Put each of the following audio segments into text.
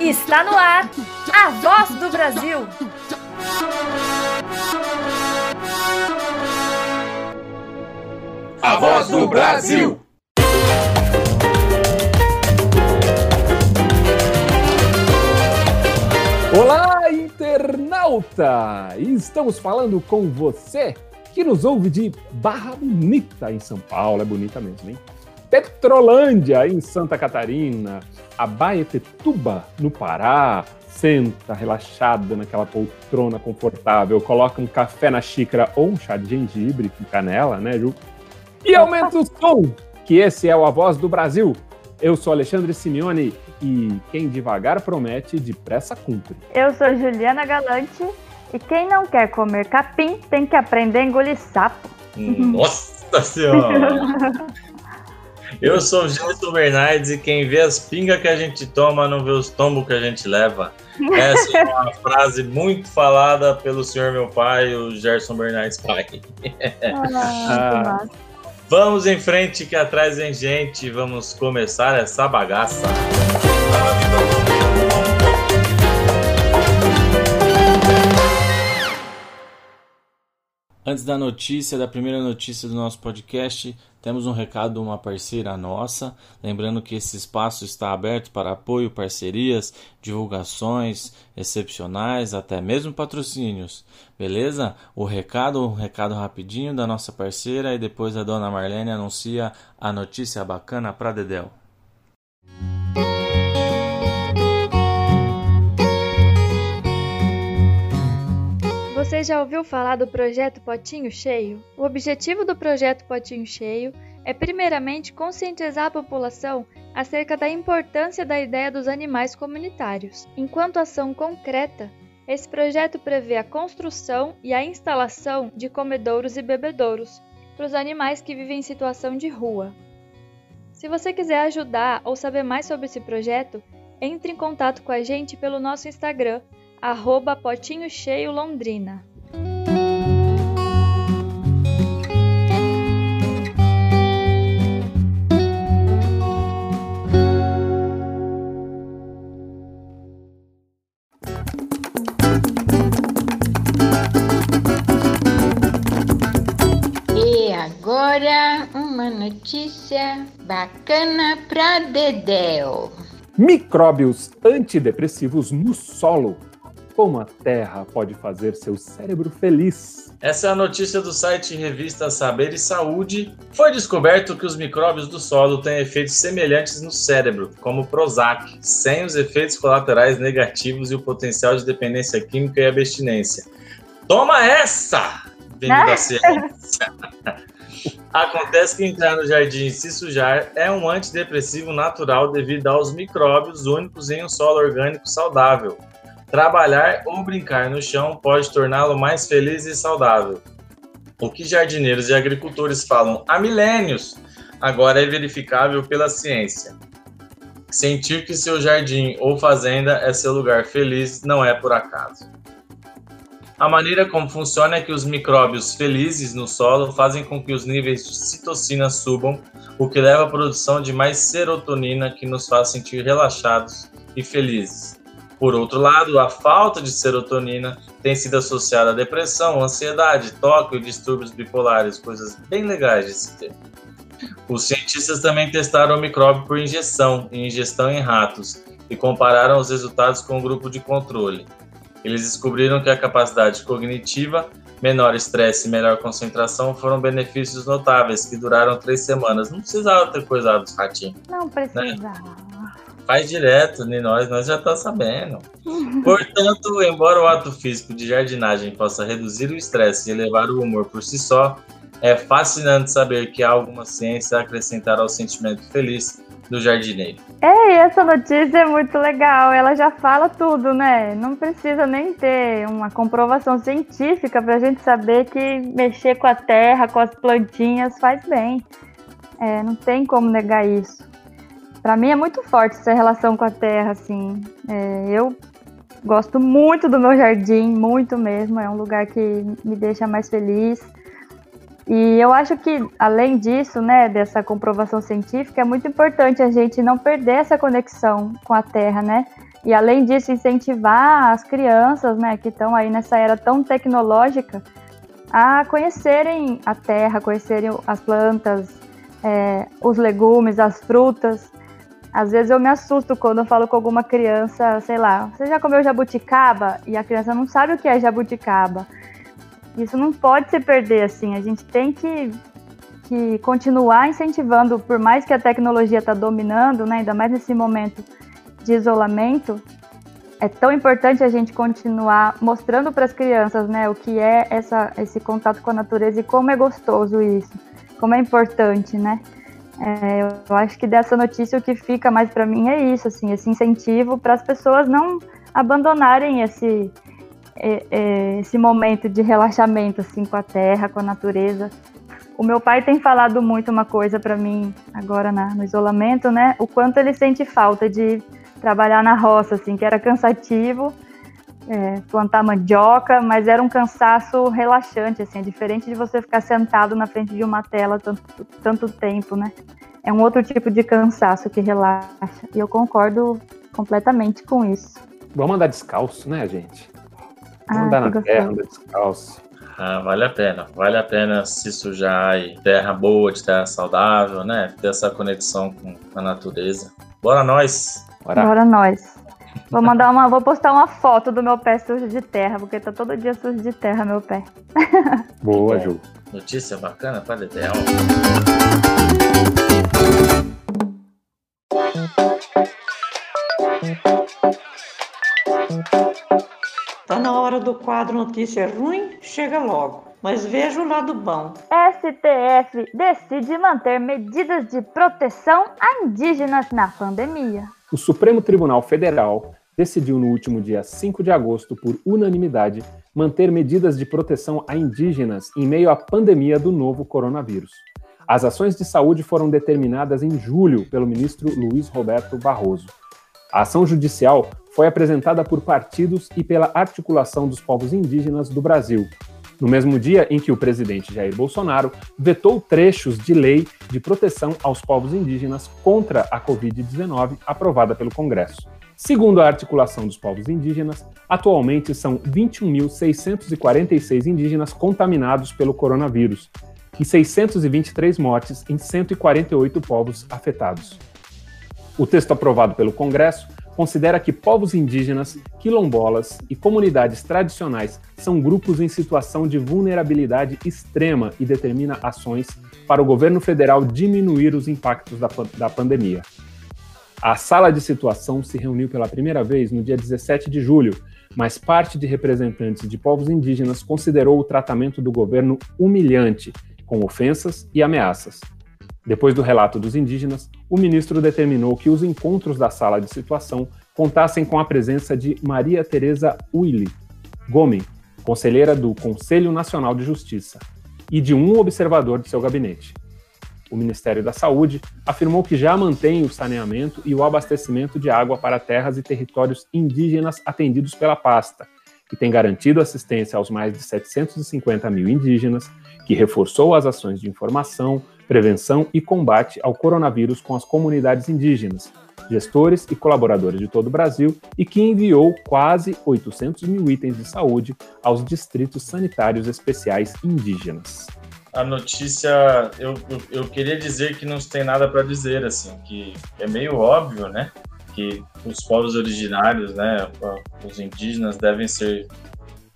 Está no ar a voz do Brasil. A voz do Brasil. Olá, internauta! Estamos falando com você que nos ouve de Barra Bonita, em São Paulo. É bonita mesmo, hein? Petrolândia, em Santa Catarina. Abaetetuba, no Pará. Senta relaxada naquela poltrona confortável, coloca um café na xícara ou um chá de gengibre com canela, né, Ju? E aumenta o som, que esse é o A Voz do Brasil. Eu sou Alexandre Simeone e quem devagar promete, depressa cumpre. Eu sou Juliana Galante e quem não quer comer capim tem que aprender a engolir sapo. Nossa Senhora! Eu sou o Gerson Bernardes e quem vê as pingas que a gente toma não vê os tombos que a gente leva. Essa é uma frase muito falada pelo senhor meu pai, o Gerson Bernardes pai. Ah, Vamos em frente que atrás vem gente, vamos começar essa bagaça. Antes da notícia, da primeira notícia do nosso podcast, temos um recado de uma parceira nossa. Lembrando que esse espaço está aberto para apoio, parcerias, divulgações excepcionais, até mesmo patrocínios. Beleza? O recado, um recado rapidinho da nossa parceira e depois a dona Marlene anuncia a notícia bacana para Dedel. Já ouviu falar do projeto Potinho Cheio? O objetivo do projeto Potinho Cheio é, primeiramente, conscientizar a população acerca da importância da ideia dos animais comunitários. Enquanto ação concreta, esse projeto prevê a construção e a instalação de comedouros e bebedouros para os animais que vivem em situação de rua. Se você quiser ajudar ou saber mais sobre esse projeto, entre em contato com a gente pelo nosso Instagram, arroba Potinho Cheio Londrina. Agora uma notícia bacana pra Dedéu. Micróbios antidepressivos no solo. Como a Terra pode fazer seu cérebro feliz? Essa é a notícia do site Revista Saber e Saúde. Foi descoberto que os micróbios do solo têm efeitos semelhantes no cérebro, como o Prozac, sem os efeitos colaterais negativos e o potencial de dependência química e abstinência. Toma essa! Vindo da ciência. Acontece que entrar no jardim e se sujar é um antidepressivo natural devido aos micróbios únicos em um solo orgânico saudável. Trabalhar ou brincar no chão pode torná-lo mais feliz e saudável. O que jardineiros e agricultores falam há milênios agora é verificável pela ciência. Sentir que seu jardim ou fazenda é seu lugar feliz não é por acaso. A maneira como funciona é que os micróbios felizes no solo fazem com que os níveis de citocina subam, o que leva à produção de mais serotonina, que nos faz sentir relaxados e felizes. Por outro lado, a falta de serotonina tem sido associada à depressão, ansiedade, toque e distúrbios bipolares, coisas bem legais de se ter. Os cientistas também testaram o micróbio por injeção e ingestão em ratos e compararam os resultados com o grupo de controle. Eles descobriram que a capacidade cognitiva, menor estresse e melhor concentração foram benefícios notáveis que duraram três semanas. Não precisava ter coisado os ratinhos. Não precisava. Faz direto, nem nós, nós já tá sabendo. Portanto, embora o ato físico de jardinagem possa reduzir o estresse e elevar o humor por si só, é fascinante saber que há alguma ciência a acrescentar ao sentimento feliz do jardineiro. Ei, essa notícia é muito legal. Ela já fala tudo, né? Não precisa nem ter uma comprovação científica para a gente saber que mexer com a terra, com as plantinhas faz bem. É, não tem como negar isso. Para mim é muito forte essa relação com a terra, assim. É, eu gosto muito do meu jardim, muito mesmo. É um lugar que me deixa mais feliz. E eu acho que, além disso, né, dessa comprovação científica, é muito importante a gente não perder essa conexão com a Terra, né? E além disso, incentivar as crianças, né, que estão aí nessa era tão tecnológica, a conhecerem a terra, conhecerem as plantas, é, os legumes, as frutas. Às vezes eu me assusto quando eu falo com alguma criança, sei lá, você já comeu jabuticaba? E a criança não sabe o que é jabuticaba. Isso não pode se perder assim. A gente tem que, que continuar incentivando, por mais que a tecnologia está dominando, né, ainda mais nesse momento de isolamento, é tão importante a gente continuar mostrando para as crianças, né, o que é essa, esse contato com a natureza e como é gostoso isso, como é importante, né? É, eu acho que dessa notícia o que fica mais para mim é isso, assim, esse incentivo para as pessoas não abandonarem esse esse momento de relaxamento assim com a terra, com a natureza. O meu pai tem falado muito uma coisa para mim agora na, no isolamento, né? O quanto ele sente falta de trabalhar na roça, assim, que era cansativo, é, plantar mandioca, mas era um cansaço relaxante, assim, é diferente de você ficar sentado na frente de uma tela tanto, tanto tempo, né? É um outro tipo de cansaço que relaxa, e eu concordo completamente com isso. Vamos andar descalço, né, gente? Vamos Ah, andar na terra, andar descalço. Ah, vale a pena. Vale a pena se sujar e terra boa, de terra saudável, né? Ter essa conexão com a natureza. Bora nós! Bora. Agora nós. Vou mandar uma, vou postar uma foto do meu pé sujo de terra, porque tá todo dia sujo de terra meu pé. Boa. Ju. Notícia bacana para Dedéu. Do quadro Notícia Ruim? Chega logo. Mas veja o lado bom. STF decide manter medidas de proteção a indígenas na pandemia. O Supremo Tribunal Federal decidiu no último dia 5 de agosto, por unanimidade, manter medidas de proteção a indígenas em meio à pandemia do novo coronavírus. As ações de saúde foram determinadas em julho pelo ministro Luiz Roberto Barroso. A ação judicial foi apresentada por partidos e pela articulação dos povos indígenas do Brasil, no mesmo dia em que o presidente Jair Bolsonaro vetou trechos de lei de proteção aos povos indígenas contra a Covid-19 aprovada pelo Congresso. Segundo a articulação dos povos indígenas, atualmente são 21.646 indígenas contaminados pelo coronavírus e 623 mortes em 148 povos afetados. O texto aprovado pelo Congresso considera que povos indígenas, quilombolas e comunidades tradicionais são grupos em situação de vulnerabilidade extrema e determina ações para o governo federal diminuir os impactos da, da pandemia. A sala de situação se reuniu pela primeira vez no dia 17 de julho, mas parte de representantes de povos indígenas considerou o tratamento do governo humilhante, com ofensas e ameaças. Depois do relato dos indígenas, o ministro determinou que os encontros da sala de situação contassem com a presença de Maria Tereza Uili Gomes, conselheira do Conselho Nacional de Justiça, e de um observador de seu gabinete. O Ministério da Saúde afirmou que já mantém o saneamento e o abastecimento de água para terras e territórios indígenas atendidos pela pasta, e tem garantido assistência aos mais de 750 mil indígenas, que reforçou as ações de informação, prevenção e combate ao coronavírus com as comunidades indígenas, gestores e colaboradores de todo o Brasil e que enviou quase 800 mil itens de saúde aos distritos sanitários especiais indígenas. A notícia, eu, eu, eu queria dizer que não tem nada para dizer, assim, que é meio óbvio, né? Que os povos originários, né, os indígenas devem ser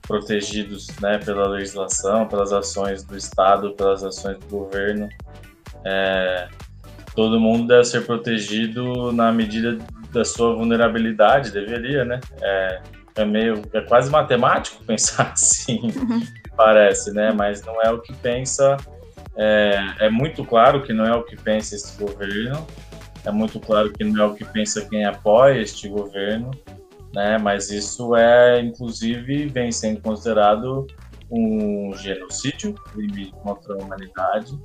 protegidos, né, pela legislação, pelas ações do Estado, pelas ações do governo. É, todo mundo deve ser protegido na medida da sua vulnerabilidade, deveria, né? É, é meio, é quase matemático pensar assim, parece, né? Mas não é o que pensa. É, é muito claro que não é o que pensa este governo. É muito claro que não é o que pensa quem apoia este governo, né? Mas isso é, inclusive, vem sendo considerado um genocídio, crime contra a humanidade,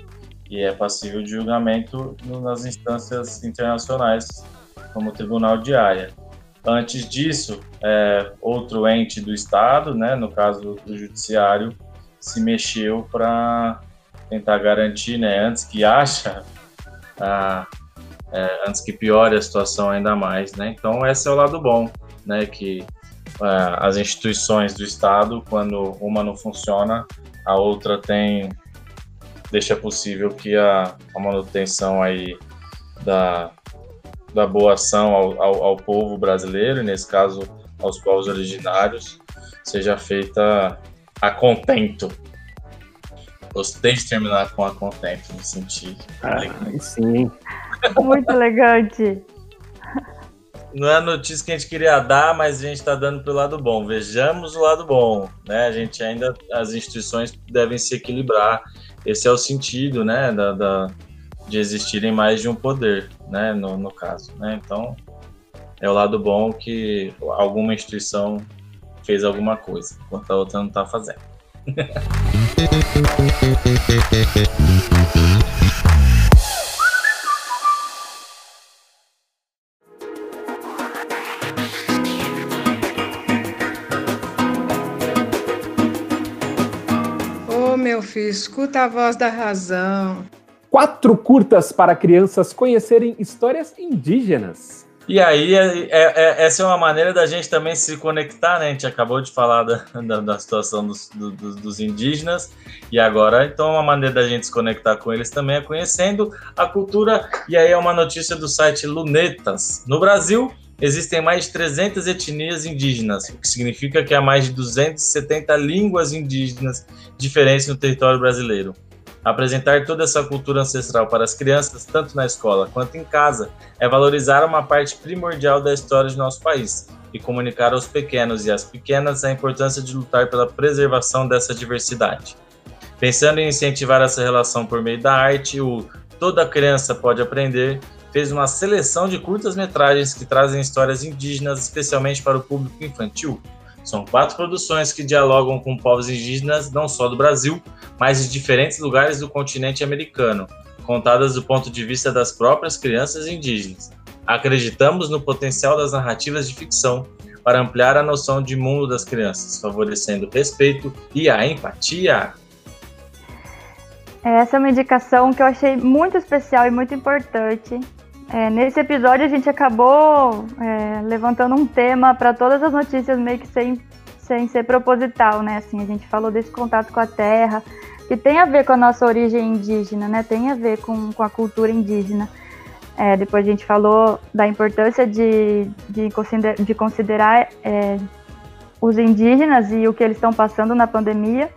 e é passível de julgamento nas instâncias internacionais, como o Tribunal de Haia. Antes disso, é, outro ente do Estado, né, no caso do Judiciário, se mexeu para tentar garantir, né, antes que acha, a, é, antes que piore a situação ainda mais, né? Então esse é o lado bom, né, que é, as instituições do Estado, quando uma não funciona, a outra tem deixa possível que a, a manutenção aí da, da boa ação ao, ao, ao, povo brasileiro, e nesse caso aos povos originários, seja feita a contento. Gostei de terminar com a contento, me senti. Ah, sim. Muito elegante. Não é a notícia que a gente queria dar, mas a gente está dando pelo lado bom. Vejamos o lado bom, né? A gente ainda, as instituições devem se equilibrar. Esse é o sentido, né, da, da de existirem mais de um poder, né, no, no caso, né? Então, é o lado bom que alguma instituição fez alguma coisa, enquanto a outra não está fazendo. escuta a voz da razão. Quatro curtas para crianças conhecerem histórias indígenas. E aí, é, é, é, essa é uma maneira da gente também se conectar, né? A gente acabou de falar da, da, da situação dos, do, dos indígenas, e agora, então, uma maneira da gente se conectar com eles também é conhecendo a cultura. E aí, é uma notícia do site Lunetas. No Brasil, existem mais de 300 etnias indígenas, o que significa que há mais de 270 línguas indígenas diferentes no território brasileiro. Apresentar toda essa cultura ancestral para as crianças, tanto na escola quanto em casa, é valorizar uma parte primordial da história de nosso país e comunicar aos pequenos e às pequenas a importância de lutar pela preservação dessa diversidade. Pensando em incentivar essa relação por meio da arte, o Toda Criança Pode Aprender fez uma seleção de curtas-metragens que trazem histórias indígenas especialmente para o público infantil, são quatro produções que dialogam com povos indígenas não só do Brasil, mas de diferentes lugares do continente americano, contadas do ponto de vista das próprias crianças indígenas. Acreditamos no potencial das narrativas de ficção para ampliar a noção de mundo das crianças, favorecendo o respeito e a empatia. Essa é uma indicação que eu achei muito especial e muito importante é, nesse episódio a gente acabou é, levantando um tema para todas as notícias meio que sem, sem ser proposital, né? Assim, a gente falou desse contato com a terra, que tem a ver com a nossa origem indígena, né? Tem a ver com, com a cultura indígena. É, depois a gente falou da importância de, de, de considerar é, os indígenas e o que eles estão passando na pandemia.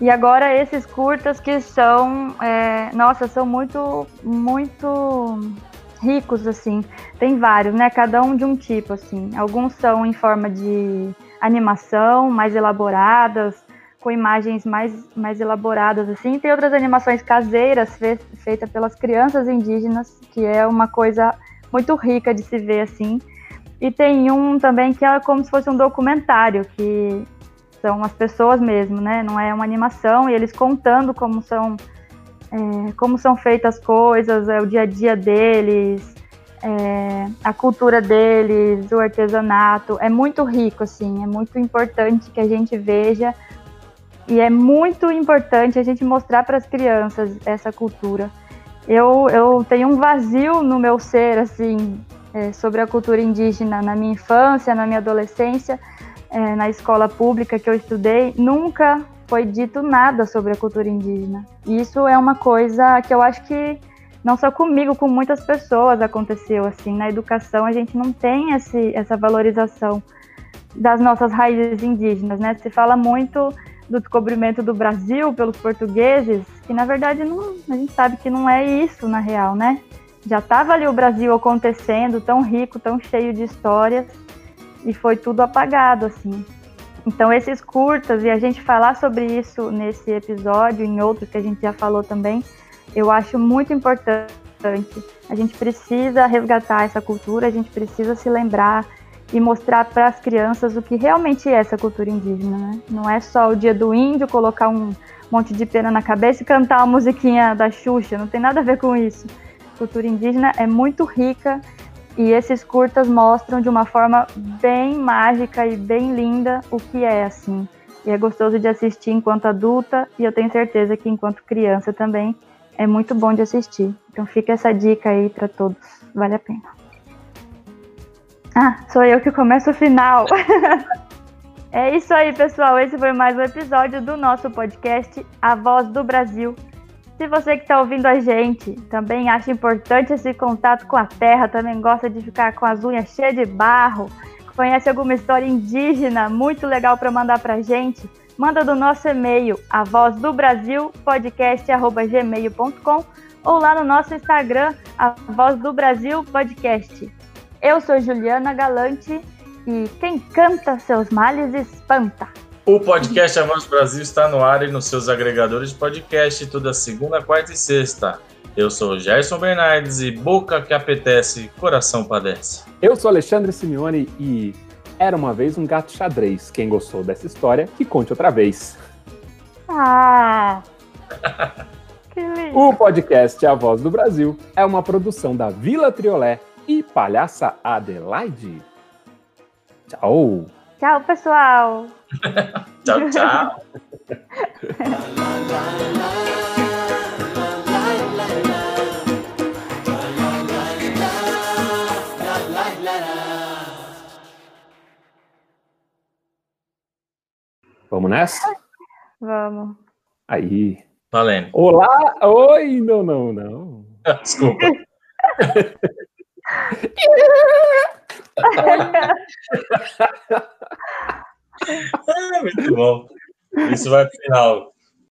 E agora esses curtas que são, é, nossa, são muito, muito ricos, assim. Tem vários, né? Cada um de um tipo, assim. Alguns são em forma de animação, mais elaboradas, com imagens mais, mais elaboradas, assim. Tem outras animações caseiras fe feitas pelas crianças indígenas, que é uma coisa muito rica de se ver, assim. E tem um também que é como se fosse um documentário, que são as pessoas mesmo, né? Não é uma animação, e eles contando como são é, como são feitas as coisas, é, o dia a dia deles, é, a cultura deles, o artesanato. É muito rico, assim, é muito importante que a gente veja e é muito importante a gente mostrar para as crianças essa cultura. Eu, eu tenho um vazio no meu ser, assim, é, sobre a cultura indígena na minha infância, na minha adolescência, é, na escola pública que eu estudei. Nunca foi dito nada sobre a cultura indígena. E isso é uma coisa que eu acho que não só comigo, com muitas pessoas aconteceu assim. Na educação a gente não tem esse, essa valorização das nossas raízes indígenas, né? Se fala muito do descobrimento do Brasil pelos portugueses, que na verdade não, a gente sabe que não é isso na real, né? Já estava ali o Brasil acontecendo, tão rico, tão cheio de histórias, e foi tudo apagado assim. Então, esses curtas, e a gente falar sobre isso nesse episódio, em outros que a gente já falou também, eu acho muito importante. A gente precisa resgatar essa cultura, a gente precisa se lembrar e mostrar para as crianças o que realmente é essa cultura indígena. Né? Não é só o dia do índio colocar um monte de pena na cabeça e cantar a musiquinha da Xuxa, não tem nada a ver com isso. A cultura indígena é muito rica e esses curtas mostram de uma forma bem mágica e bem linda o que é assim E é gostoso de assistir enquanto adulta e eu tenho certeza que enquanto criança também é muito bom de assistir. Então fica essa dica aí para todos, vale a pena. Ah, sou eu que começo o final. é isso aí, pessoal. Esse foi mais um episódio do nosso podcast A Voz do Brasil. Se você que está ouvindo a gente também acha importante esse contato com a terra, também gosta de ficar com as unhas cheias de barro, conhece alguma história indígena muito legal para mandar para a gente, manda do nosso e-mail, a voz do Brasil, podcast.gmail.com ou lá no nosso Instagram, a voz do Brasil podcast. Eu sou Juliana Galante e quem canta seus males espanta. O podcast A Voz do Brasil está no ar e nos seus agregadores de podcast toda segunda, quarta e sexta. Eu sou Gerson Bernardes e boca que apetece, coração padece. Eu sou Alexandre Simeone e era uma vez um gato xadrez. Quem gostou dessa história, que conte outra vez. Ah! que lindo! O podcast A Voz do Brasil é uma produção da Vila Triolé e Palhaça Adelaide. Tchau! Tchau, pessoal! Tchau, tchau. Vamos nessa? Vamos. Aí. Valendo. Olá! Oi! Não, não, não. Desculpa. Ah, muito bom. Isso vai pro final.